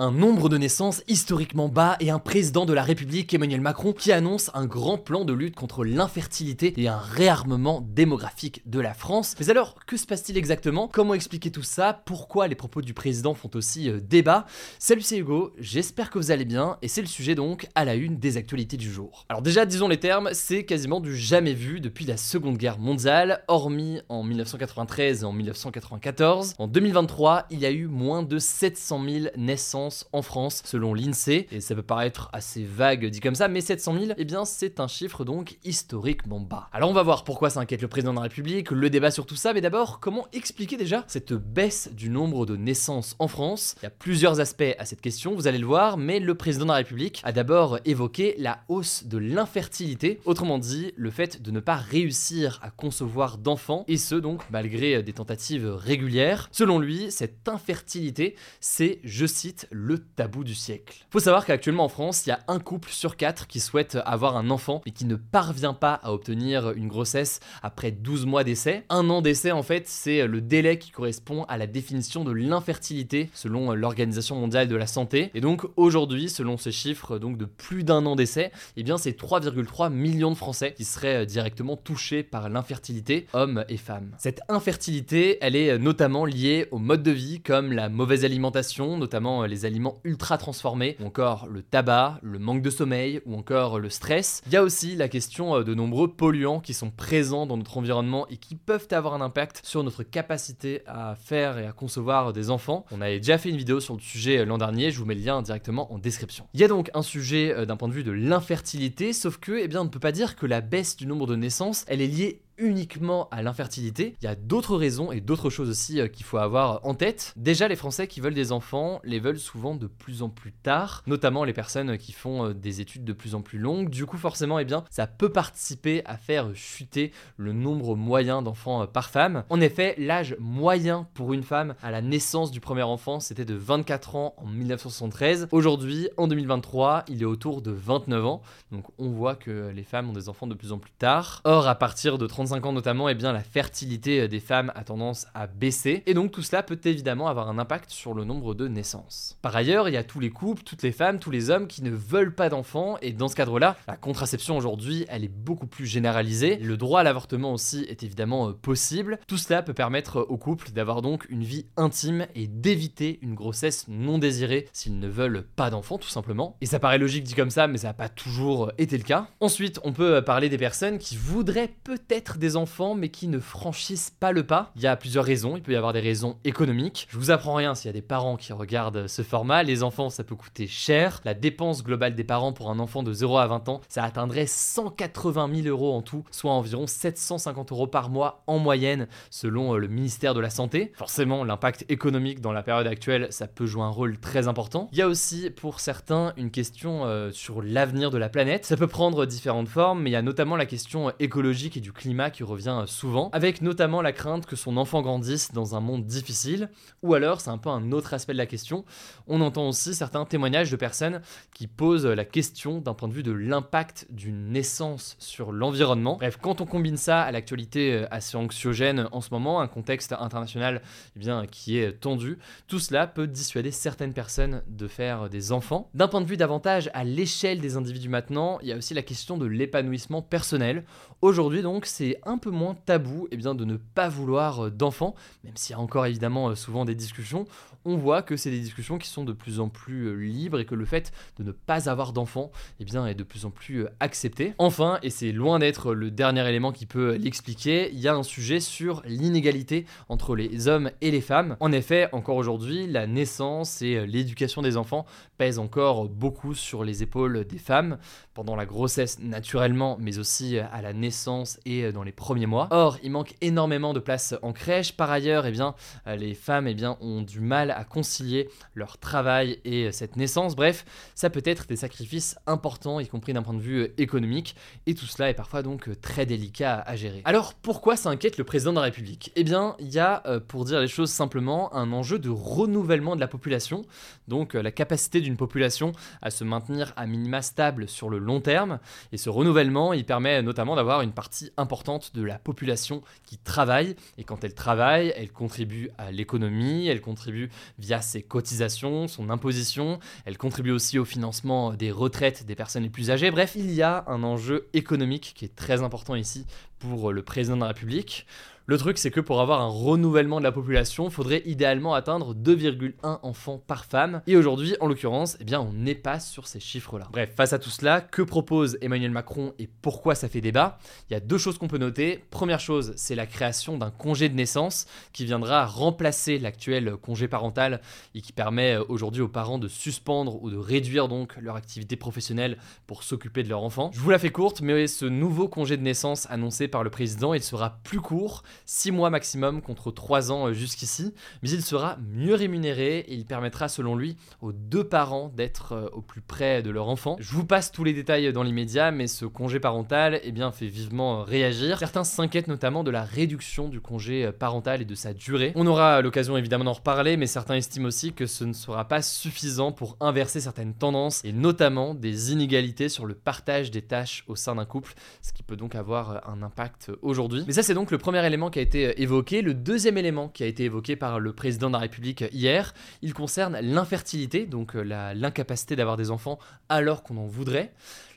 Un nombre de naissances historiquement bas et un président de la République, Emmanuel Macron, qui annonce un grand plan de lutte contre l'infertilité et un réarmement démographique de la France. Mais alors, que se passe-t-il exactement? Comment expliquer tout ça? Pourquoi les propos du président font aussi euh, débat? Salut, c'est Hugo, j'espère que vous allez bien, et c'est le sujet donc à la une des actualités du jour. Alors déjà, disons les termes, c'est quasiment du jamais vu depuis la Seconde Guerre mondiale, hormis en 1993 et en 1994. En 2023, il y a eu moins de 700 000 naissances en France, selon l'INSEE. Et ça peut paraître assez vague dit comme ça, mais 700 000, eh bien, c'est un chiffre donc historiquement bas. Alors, on va voir pourquoi ça inquiète le président de la République, le débat sur tout ça, mais d'abord, comment expliquer déjà cette baisse du nombre de naissances en France? Il y a plusieurs aspects à cette question, vous allez le voir, mais le président de la République a d'abord évoqué la hausse de l'infertilité, autrement dit, le fait de ne pas réussir à concevoir d'enfants, et ce donc malgré des tentatives régulières. Selon lui, cette infertilité, c'est, je cite, le tabou du siècle. Faut savoir qu'actuellement en France, il y a un couple sur quatre qui souhaite avoir un enfant et qui ne parvient pas à obtenir une grossesse après 12 mois d'essai. Un an d'essai, en fait, c'est le délai qui correspond à la définition de l'infertilité selon l'Organisation mondiale de la santé. Et donc aujourd'hui, selon ces chiffres donc de plus d'un an d'essai, eh bien c'est 3,3 millions de Français qui seraient directement touchés par l'infertilité, hommes et femmes. Cette infertilité, elle est notamment liée au mode de vie comme la mauvaise alimentation, notamment les aliments ultra transformés, ou encore le tabac, le manque de sommeil, ou encore le stress. Il y a aussi la question euh, de nombreux polluants qui sont présents dans notre environnement et qui peuvent avoir un impact sur notre capacité à faire et à concevoir des enfants. On avait déjà fait une vidéo sur le sujet euh, l'an dernier, je vous mets le lien directement en description. Il y a donc un sujet euh, d'un point de vue de l'infertilité, sauf que, eh bien, on ne peut pas dire que la baisse du nombre de naissances, elle est liée uniquement à l'infertilité. Il y a d'autres raisons et d'autres choses aussi euh, qu'il faut avoir en tête. Déjà, les Français qui veulent des enfants les veulent souvent de plus en plus tard, notamment les personnes qui font euh, des études de plus en plus longues. Du coup, forcément, eh bien, ça peut participer à faire chuter le nombre moyen d'enfants euh, par femme. En effet, l'âge moyen pour une femme à la naissance du premier enfant, c'était de 24 ans en 1973. Aujourd'hui, en 2023, il est autour de 29 ans. Donc, on voit que les femmes ont des enfants de plus en plus tard. Or, à partir de 35 ans notamment, eh bien, la fertilité euh, des femmes a tendance à baisser. Et donc tout cela peut évidemment avoir un impact sur le nombre de naissances. Par ailleurs, il y a tous les couples, toutes les femmes, tous les hommes qui ne veulent pas d'enfants. Et dans ce cadre-là, la contraception aujourd'hui, elle est beaucoup plus généralisée. Le droit à l'avortement aussi est évidemment euh, possible. Tout cela peut permettre euh, aux couples d'avoir donc une vie intime et d'éviter une grossesse non désirée s'ils ne veulent pas d'enfants tout simplement. Et ça paraît logique dit comme ça, mais ça n'a pas toujours été le cas. Ensuite, on peut parler des personnes qui voudraient peut-être des enfants mais qui ne franchissent pas le pas. Il y a plusieurs raisons, il peut y avoir des raisons économiques. Je vous apprends rien s'il y a des parents qui regardent ce format, les enfants ça peut coûter cher. La dépense globale des parents pour un enfant de 0 à 20 ans, ça atteindrait 180 000 euros en tout, soit environ 750 euros par mois en moyenne selon euh, le ministère de la Santé. Forcément, l'impact économique dans la période actuelle, ça peut jouer un rôle très important. Il y a aussi pour certains une question euh, sur l'avenir de la planète. Ça peut prendre différentes formes, mais il y a notamment la question écologique et du climat qui revient souvent, avec notamment la crainte que son enfant grandisse dans un monde difficile, ou alors c'est un peu un autre aspect de la question, on entend aussi certains témoignages de personnes qui posent la question d'un point de vue de l'impact d'une naissance sur l'environnement. Bref, quand on combine ça à l'actualité euh, assez anxiogène en ce moment, un contexte international eh bien, qui est tendu, tout cela peut dissuader certaines personnes de faire des enfants. D'un point de vue davantage à l'échelle des individus maintenant, il y a aussi la question de l'épanouissement personnel. Aujourd'hui donc, c'est un peu moins tabou eh bien, de ne pas vouloir euh, d'enfants, même s'il y a encore évidemment euh, souvent des discussions, on voit que c'est des discussions qui sont de plus en plus euh, libres et que le fait de ne pas avoir d'enfants eh bien, est de plus en plus accepté. Enfin, et c'est loin d'être le dernier élément qui peut l'expliquer, il y a un sujet sur l'inégalité entre les hommes et les femmes. En effet, encore aujourd'hui, la naissance et l'éducation des enfants pèsent encore beaucoup sur les épaules des femmes, pendant la grossesse naturellement, mais aussi à la naissance et dans les premiers mois. Or, il manque énormément de places en crèche. Par ailleurs, eh bien, les femmes eh bien, ont du mal à concilier leur travail et cette naissance. Bref, ça peut être des sacrifices importants, y compris d'un point de vue économique, et tout cela est parfois donc très délicat à gérer. Alors, pourquoi ça inquiète le président de la République? Eh bien, il y a, euh, pour dire les choses simplement, un enjeu de renouvellement de la population, donc euh, la capacité d'une population à se maintenir à minima stable sur le long terme, et ce renouvellement, il permet notamment d'avoir une partie importante de la population qui travaille, et quand elle travaille, elle contribue à l'économie, elle contribue via ses cotisations, son imposition, elle contribue aussi au financement des retraites des personnes les plus âgées. Bref, il y a un enjeu économique qui est très important ici pour le président de la République. Le truc, c'est que pour avoir un renouvellement de la population, il faudrait idéalement atteindre 2,1 enfants par femme. Et aujourd'hui, en l'occurrence, eh on n'est pas sur ces chiffres-là. Bref, face à tout cela, que propose Emmanuel Macron et pourquoi ça fait débat? Il y a deux choses qu'on peut noter. Première chose, c'est la création d'un congé de naissance qui viendra remplacer l'actuel congé parental et qui permet euh, aujourd'hui aux parents de suspendre ou de réduire donc leur activité professionnelle pour s'occuper de leur enfant. Je vous la fais courte, mais ce nouveau congé de naissance annoncé par le président, il sera plus court 6 mois maximum contre 3 ans euh, jusqu'ici, mais il sera mieux rémunéré et il permettra selon lui aux deux parents d'être euh, au plus près de leur enfant. Je vous passe tous les détails dans l'immédiat, mais ce congé parental eh bien, fait vivement euh, réagir. Certains s'inquiètent notamment de la réduction du congé parental et de sa durée. On aura l'occasion évidemment d'en reparler, mais certains estiment aussi que ce ne sera pas suffisant pour inverser certaines tendances et notamment des inégalités sur le partage des tâches au sein d'un couple, ce qui peut donc avoir un impact aujourd'hui. Mais ça c'est donc le premier élément qui a été euh, évoqué. Le deuxième élément qui a été évoqué par le président de la République hier, il concerne l'infertilité, donc euh, l'incapacité d'avoir des enfants alors qu'on en voudrait.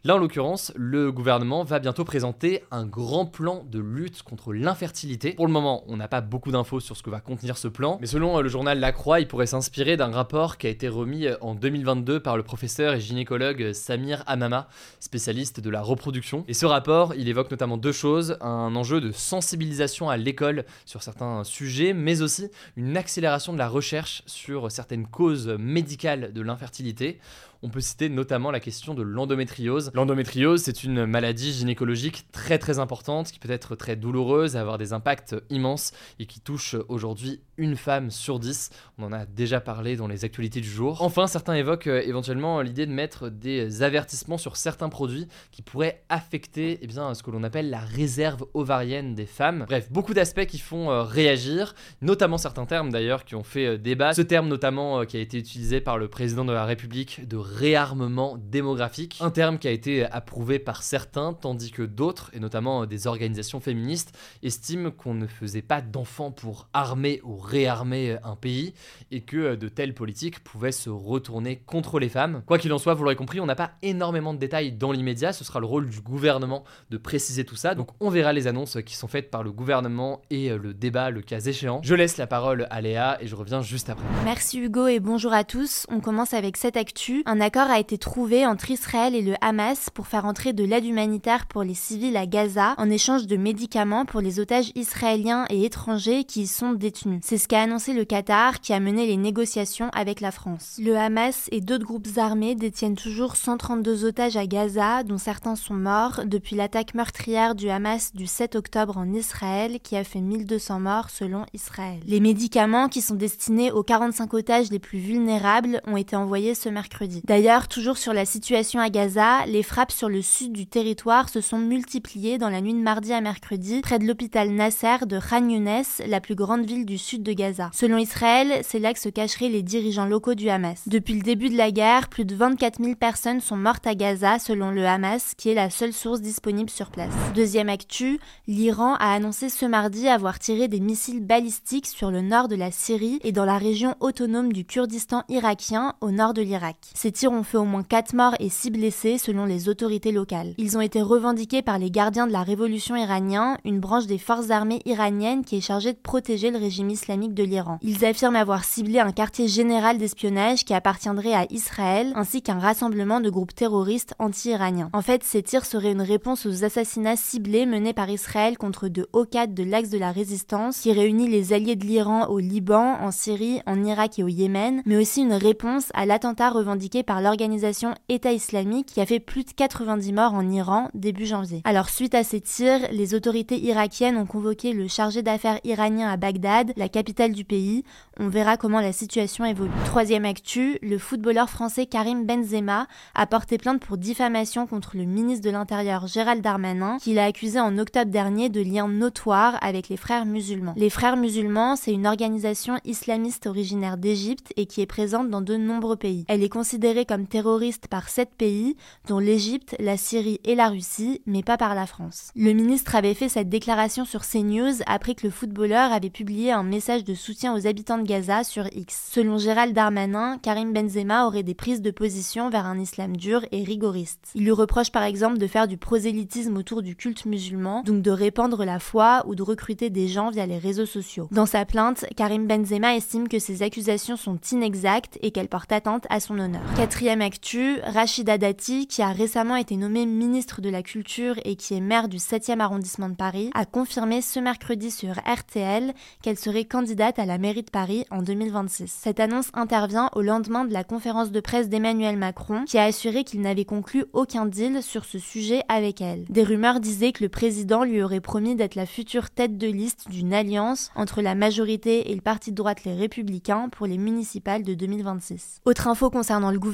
Là, en l'occurrence, le gouvernement va bientôt présenter un grand plan de lutte contre l'infertilité. Pour le moment, on n'a pas beaucoup d'infos sur ce que va contenir ce plan, mais selon euh, le journal La Croix, il pourrait s'inspirer d'un rapport qui a été remis euh, en 2022 par le professeur et gynécologue euh, Samir Amama, spécialiste de la reproduction. Et ce rapport, il évoque notamment deux choses, un enjeu de sensibilisation à l'école sur certains sujets, mais aussi une accélération de la recherche sur certaines causes médicales de l'infertilité. On peut citer notamment la question de l'endométriose. L'endométriose, c'est une maladie gynécologique très très importante qui peut être très douloureuse, avoir des impacts immenses et qui touche aujourd'hui une femme sur dix. On en a déjà parlé dans les actualités du jour. Enfin, certains évoquent euh, éventuellement l'idée de mettre des avertissements sur certains produits qui pourraient affecter eh bien, ce que l'on appelle la réserve ovarienne des femmes. Bref, beaucoup d'aspects qui font euh, réagir, notamment certains termes d'ailleurs qui ont fait euh, débat. Ce terme notamment qui a été utilisé par le président de la République de réarmement démographique, un terme qui a été approuvé par certains, tandis que d'autres, et notamment des organisations féministes, estiment qu'on ne faisait pas d'enfants pour armer ou réarmer un pays, et que de telles politiques pouvaient se retourner contre les femmes. Quoi qu'il en soit, vous l'aurez compris, on n'a pas énormément de détails dans l'immédiat, ce sera le rôle du gouvernement de préciser tout ça, donc on verra les annonces qui sont faites par le gouvernement et le débat le cas échéant. Je laisse la parole à Léa et je reviens juste après. Merci Hugo et bonjour à tous. On commence avec cette actu. Un accord a été trouvé entre Israël et le Hamas pour faire entrer de l'aide humanitaire pour les civils à Gaza en échange de médicaments pour les otages israéliens et étrangers qui y sont détenus. C'est ce qu'a annoncé le Qatar qui a mené les négociations avec la France. Le Hamas et d'autres groupes armés détiennent toujours 132 otages à Gaza, dont certains sont morts depuis l'attaque meurtrière du Hamas du 7 octobre en Israël qui a fait 1200 morts selon Israël. Les médicaments qui sont destinés aux 45 otages les plus vulnérables ont été envoyés ce mercredi. D'ailleurs, toujours sur la situation à Gaza, les frappes sur le sud du territoire se sont multipliées dans la nuit de mardi à mercredi près de l'hôpital Nasser de Khan Younes, la plus grande ville du sud de Gaza. Selon Israël, c'est là que se cacheraient les dirigeants locaux du Hamas. Depuis le début de la guerre, plus de 24 000 personnes sont mortes à Gaza selon le Hamas, qui est la seule source disponible sur place. Deuxième actu, l'Iran a annoncé ce mardi avoir tiré des missiles balistiques sur le nord de la Syrie et dans la région autonome du Kurdistan irakien au nord de l'Irak. Tirs ont fait au moins 4 morts et 6 blessés selon les autorités locales. Ils ont été revendiqués par les gardiens de la révolution iranien, une branche des forces armées iraniennes qui est chargée de protéger le régime islamique de l'Iran. Ils affirment avoir ciblé un quartier général d'espionnage qui appartiendrait à Israël, ainsi qu'un rassemblement de groupes terroristes anti-iraniens. En fait, ces tirs seraient une réponse aux assassinats ciblés menés par Israël contre deux hauts cadres de l'axe de la résistance, qui réunit les alliés de l'Iran au Liban, en Syrie, en Irak et au Yémen, mais aussi une réponse à l'attentat revendiqué par l'organisation État islamique qui a fait plus de 90 morts en Iran début janvier. Alors suite à ces tirs, les autorités irakiennes ont convoqué le chargé d'affaires iranien à Bagdad, la capitale du pays. On verra comment la situation évolue. Troisième actu, le footballeur français Karim Benzema a porté plainte pour diffamation contre le ministre de l'Intérieur Gérald Darmanin, qui l'a accusé en octobre dernier de liens notoires avec les frères musulmans. Les frères musulmans, c'est une organisation islamiste originaire d'Égypte et qui est présente dans de nombreux pays. Elle est considérée comme terroriste par sept pays, dont l'Égypte, la Syrie et la Russie, mais pas par la France. Le ministre avait fait cette déclaration sur CNews après que le footballeur avait publié un message de soutien aux habitants de Gaza sur X. Selon Gérald Darmanin, Karim Benzema aurait des prises de position vers un islam dur et rigoriste. Il lui reproche par exemple de faire du prosélytisme autour du culte musulman, donc de répandre la foi ou de recruter des gens via les réseaux sociaux. Dans sa plainte, Karim Benzema estime que ces accusations sont inexactes et qu'elles portent atteinte à son honneur. Quatrième actu, Rachida Dati, qui a récemment été nommée ministre de la Culture et qui est maire du 7e arrondissement de Paris, a confirmé ce mercredi sur RTL qu'elle serait candidate à la mairie de Paris en 2026. Cette annonce intervient au lendemain de la conférence de presse d'Emmanuel Macron, qui a assuré qu'il n'avait conclu aucun deal sur ce sujet avec elle. Des rumeurs disaient que le président lui aurait promis d'être la future tête de liste d'une alliance entre la majorité et le parti de droite Les Républicains pour les municipales de 2026. Autre info concernant le gouvernement,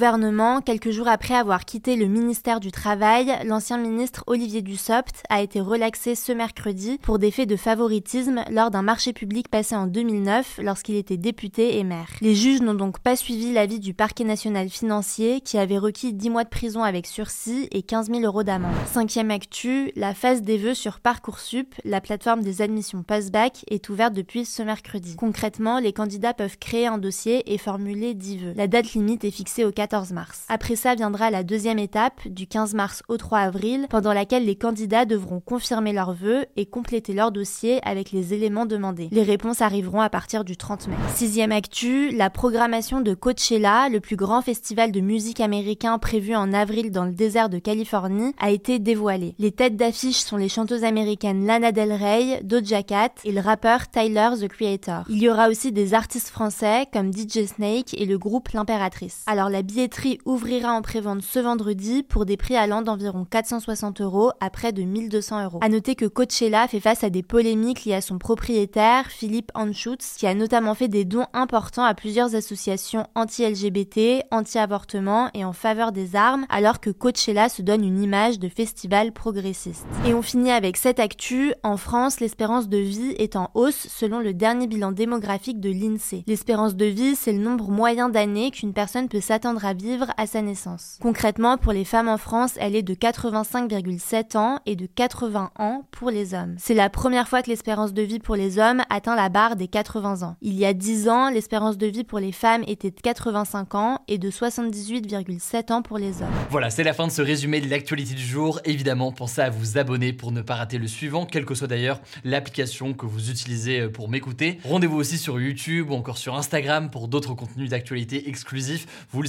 quelques jours après avoir quitté le ministère du Travail, l'ancien ministre Olivier Dussopt a été relaxé ce mercredi pour des faits de favoritisme lors d'un marché public passé en 2009 lorsqu'il était député et maire. Les juges n'ont donc pas suivi l'avis du parquet national financier qui avait requis 10 mois de prison avec sursis et 15 000 euros d'amende. Cinquième actu, la phase des vœux sur Parcoursup, la plateforme des admissions Passback, est ouverte depuis ce mercredi. Concrètement, les candidats peuvent créer un dossier et formuler 10 vœux. La date limite est fixée au 14 mars. Après ça viendra la deuxième étape, du 15 mars au 3 avril, pendant laquelle les candidats devront confirmer leurs vœux et compléter leur dossier avec les éléments demandés. Les réponses arriveront à partir du 30 mai. Sixième actu, la programmation de Coachella, le plus grand festival de musique américain prévu en avril dans le désert de Californie, a été dévoilée. Les têtes d'affiche sont les chanteuses américaines Lana Del Rey, Doja Cat et le rappeur Tyler the Creator. Il y aura aussi des artistes français comme DJ Snake et le groupe L'Impératrice. Alors la billetterie ouvrira en prévente ce vendredi pour des prix allant d'environ 460 euros à près de 1200 euros. À noter que Coachella fait face à des polémiques liées à son propriétaire, Philippe Anschutz, qui a notamment fait des dons importants à plusieurs associations anti-LGBT, anti-avortement et en faveur des armes, alors que Coachella se donne une image de festival progressiste. Et on finit avec cette actu. En France, l'espérance de vie est en hausse selon le dernier bilan démographique de l'INSEE. L'espérance de vie, c'est le nombre moyen d'années qu'une personne peut s'attendre à vivre à sa naissance. Concrètement, pour les femmes en France, elle est de 85,7 ans et de 80 ans pour les hommes. C'est la première fois que l'espérance de vie pour les hommes atteint la barre des 80 ans. Il y a 10 ans, l'espérance de vie pour les femmes était de 85 ans et de 78,7 ans pour les hommes. Voilà, c'est la fin de ce résumé de l'actualité du jour. Évidemment, pensez à vous abonner pour ne pas rater le suivant, quelle que soit d'ailleurs l'application que vous utilisez pour m'écouter. Rendez-vous aussi sur YouTube ou encore sur Instagram pour d'autres contenus d'actualité exclusifs. Vous le